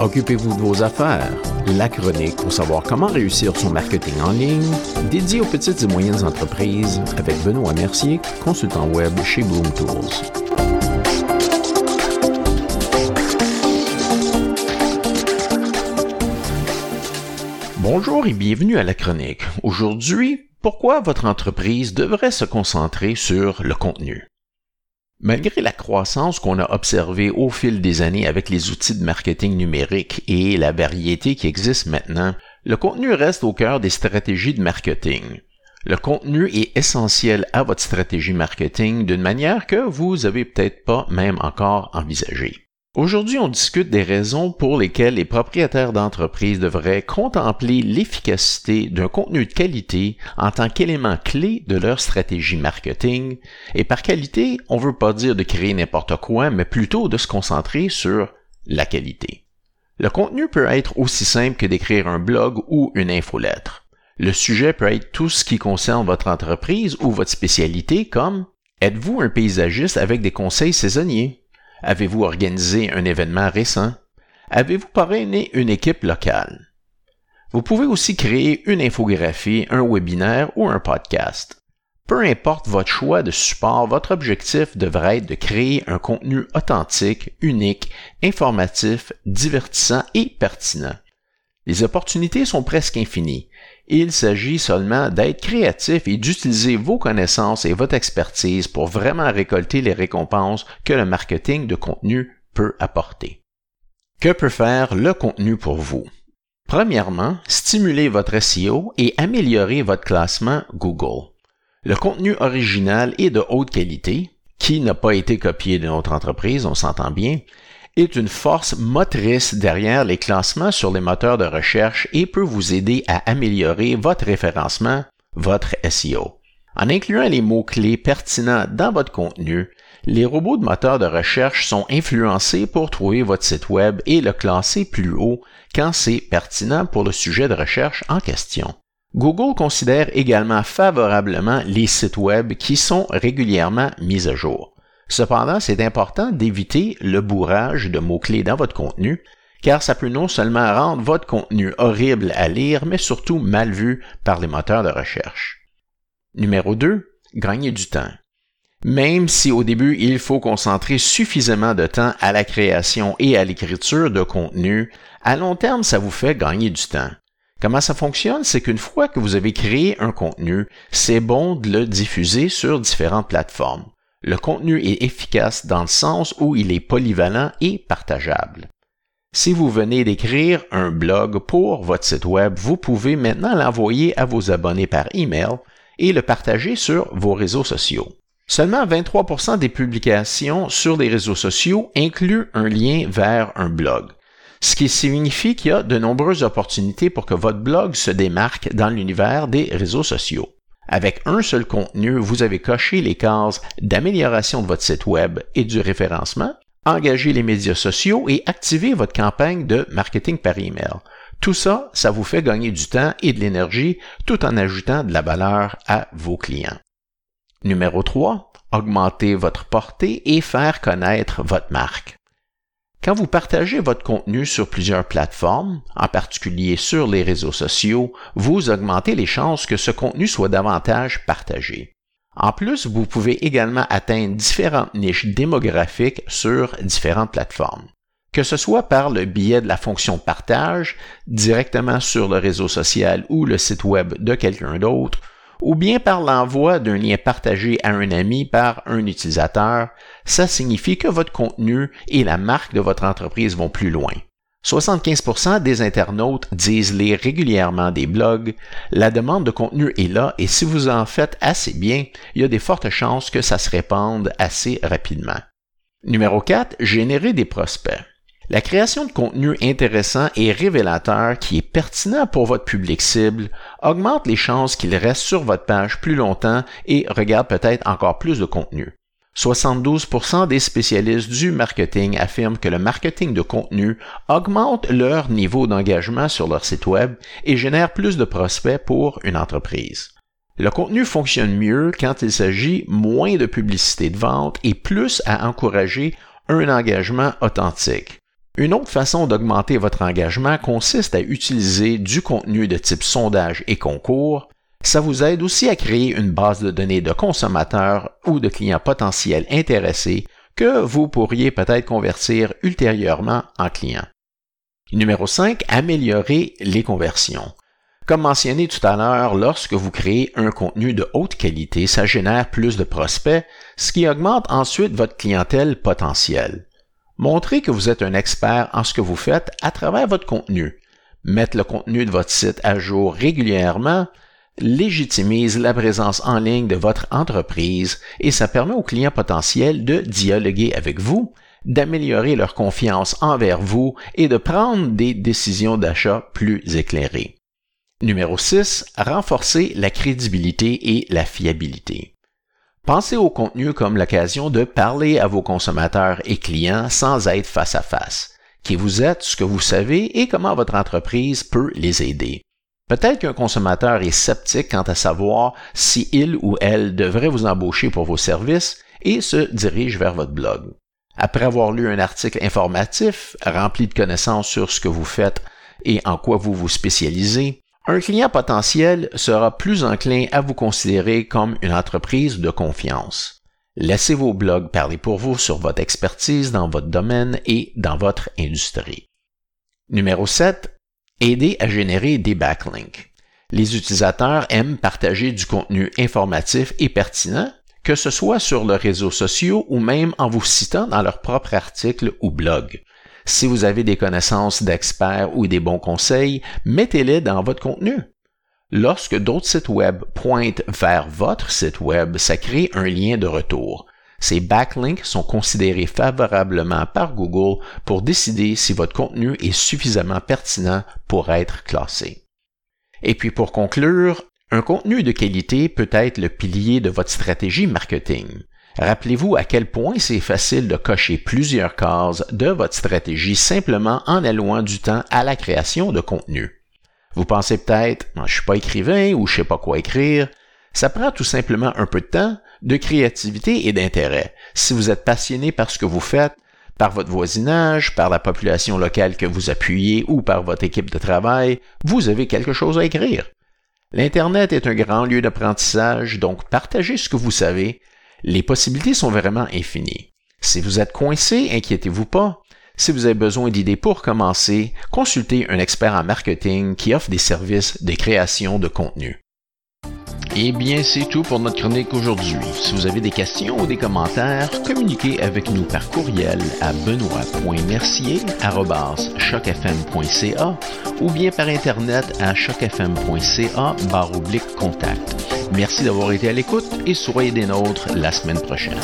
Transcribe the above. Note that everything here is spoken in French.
Occupez-vous de vos affaires. La chronique pour savoir comment réussir son marketing en ligne, dédié aux petites et moyennes entreprises avec Benoît Mercier, consultant web chez Bloom Tools. Bonjour et bienvenue à la chronique. Aujourd'hui, pourquoi votre entreprise devrait se concentrer sur le contenu? Malgré la croissance qu'on a observée au fil des années avec les outils de marketing numérique et la variété qui existe maintenant, le contenu reste au cœur des stratégies de marketing. Le contenu est essentiel à votre stratégie marketing d'une manière que vous avez peut-être pas même encore envisagée. Aujourd'hui, on discute des raisons pour lesquelles les propriétaires d'entreprises devraient contempler l'efficacité d'un contenu de qualité en tant qu'élément clé de leur stratégie marketing. Et par qualité, on ne veut pas dire de créer n'importe quoi, mais plutôt de se concentrer sur la qualité. Le contenu peut être aussi simple que d'écrire un blog ou une infolettre. Le sujet peut être tout ce qui concerne votre entreprise ou votre spécialité comme Êtes-vous un paysagiste avec des conseils saisonniers? Avez-vous organisé un événement récent? Avez-vous parrainé une équipe locale? Vous pouvez aussi créer une infographie, un webinaire ou un podcast. Peu importe votre choix de support, votre objectif devrait être de créer un contenu authentique, unique, informatif, divertissant et pertinent. Les opportunités sont presque infinies. Il s'agit seulement d'être créatif et d'utiliser vos connaissances et votre expertise pour vraiment récolter les récompenses que le marketing de contenu peut apporter. Que peut faire le contenu pour vous? Premièrement, stimuler votre SEO et améliorer votre classement Google. Le contenu original est de haute qualité, qui n'a pas été copié d'une autre entreprise, on s'entend bien, est une force motrice derrière les classements sur les moteurs de recherche et peut vous aider à améliorer votre référencement, votre SEO. En incluant les mots-clés pertinents dans votre contenu, les robots de moteurs de recherche sont influencés pour trouver votre site web et le classer plus haut quand c'est pertinent pour le sujet de recherche en question. Google considère également favorablement les sites web qui sont régulièrement mis à jour. Cependant, c'est important d'éviter le bourrage de mots-clés dans votre contenu, car ça peut non seulement rendre votre contenu horrible à lire, mais surtout mal vu par les moteurs de recherche. Numéro 2. Gagner du temps. Même si au début il faut concentrer suffisamment de temps à la création et à l'écriture de contenu, à long terme ça vous fait gagner du temps. Comment ça fonctionne? C'est qu'une fois que vous avez créé un contenu, c'est bon de le diffuser sur différentes plateformes. Le contenu est efficace dans le sens où il est polyvalent et partageable. Si vous venez d'écrire un blog pour votre site web, vous pouvez maintenant l'envoyer à vos abonnés par email et le partager sur vos réseaux sociaux. Seulement 23% des publications sur les réseaux sociaux incluent un lien vers un blog, ce qui signifie qu'il y a de nombreuses opportunités pour que votre blog se démarque dans l'univers des réseaux sociaux. Avec un seul contenu, vous avez coché les cases d'amélioration de votre site web et du référencement, engagé les médias sociaux et activé votre campagne de marketing par email. Tout ça, ça vous fait gagner du temps et de l'énergie tout en ajoutant de la valeur à vos clients. Numéro 3, augmenter votre portée et faire connaître votre marque. Quand vous partagez votre contenu sur plusieurs plateformes, en particulier sur les réseaux sociaux, vous augmentez les chances que ce contenu soit davantage partagé. En plus, vous pouvez également atteindre différentes niches démographiques sur différentes plateformes. Que ce soit par le biais de la fonction partage, directement sur le réseau social ou le site web de quelqu'un d'autre, ou bien par l'envoi d'un lien partagé à un ami par un utilisateur, ça signifie que votre contenu et la marque de votre entreprise vont plus loin. 75% des internautes disent lire régulièrement des blogs, la demande de contenu est là et si vous en faites assez bien, il y a des fortes chances que ça se répande assez rapidement. Numéro 4, générer des prospects. La création de contenu intéressant et révélateur qui est pertinent pour votre public cible augmente les chances qu'il reste sur votre page plus longtemps et regarde peut-être encore plus de contenu. 72% des spécialistes du marketing affirment que le marketing de contenu augmente leur niveau d'engagement sur leur site web et génère plus de prospects pour une entreprise. Le contenu fonctionne mieux quand il s'agit moins de publicité de vente et plus à encourager un engagement authentique. Une autre façon d'augmenter votre engagement consiste à utiliser du contenu de type sondage et concours. Ça vous aide aussi à créer une base de données de consommateurs ou de clients potentiels intéressés que vous pourriez peut-être convertir ultérieurement en clients. Numéro 5, améliorer les conversions. Comme mentionné tout à l'heure, lorsque vous créez un contenu de haute qualité, ça génère plus de prospects, ce qui augmente ensuite votre clientèle potentielle. Montrez que vous êtes un expert en ce que vous faites à travers votre contenu. Mettre le contenu de votre site à jour régulièrement légitimise la présence en ligne de votre entreprise et ça permet aux clients potentiels de dialoguer avec vous, d'améliorer leur confiance envers vous et de prendre des décisions d'achat plus éclairées. Numéro 6. Renforcer la crédibilité et la fiabilité. Pensez au contenu comme l'occasion de parler à vos consommateurs et clients sans être face à face. Qui vous êtes, ce que vous savez et comment votre entreprise peut les aider. Peut-être qu'un consommateur est sceptique quant à savoir si il ou elle devrait vous embaucher pour vos services et se dirige vers votre blog. Après avoir lu un article informatif rempli de connaissances sur ce que vous faites et en quoi vous vous spécialisez, un client potentiel sera plus enclin à vous considérer comme une entreprise de confiance. Laissez vos blogs parler pour vous sur votre expertise dans votre domaine et dans votre industrie. Numéro 7. Aider à générer des backlinks. Les utilisateurs aiment partager du contenu informatif et pertinent, que ce soit sur leurs réseaux sociaux ou même en vous citant dans leur propre article ou blog. Si vous avez des connaissances d'experts ou des bons conseils, mettez-les dans votre contenu. Lorsque d'autres sites web pointent vers votre site web, ça crée un lien de retour. Ces backlinks sont considérés favorablement par Google pour décider si votre contenu est suffisamment pertinent pour être classé. Et puis pour conclure, un contenu de qualité peut être le pilier de votre stratégie marketing. Rappelez-vous à quel point c'est facile de cocher plusieurs cases de votre stratégie simplement en allouant du temps à la création de contenu. Vous pensez peut-être, je suis pas écrivain ou je sais pas quoi écrire. Ça prend tout simplement un peu de temps, de créativité et d'intérêt. Si vous êtes passionné par ce que vous faites, par votre voisinage, par la population locale que vous appuyez ou par votre équipe de travail, vous avez quelque chose à écrire. L'Internet est un grand lieu d'apprentissage, donc partagez ce que vous savez les possibilités sont vraiment infinies. Si vous êtes coincé, inquiétez-vous pas. Si vous avez besoin d'idées pour commencer, consultez un expert en marketing qui offre des services de création de contenu. Eh bien, c'est tout pour notre chronique aujourd'hui. Si vous avez des questions ou des commentaires, communiquez avec nous par courriel à benoît.mercier.chocfm.ca ou bien par Internet à chocfm.ca contact. Merci d'avoir été à l'écoute et soyez des nôtres la semaine prochaine.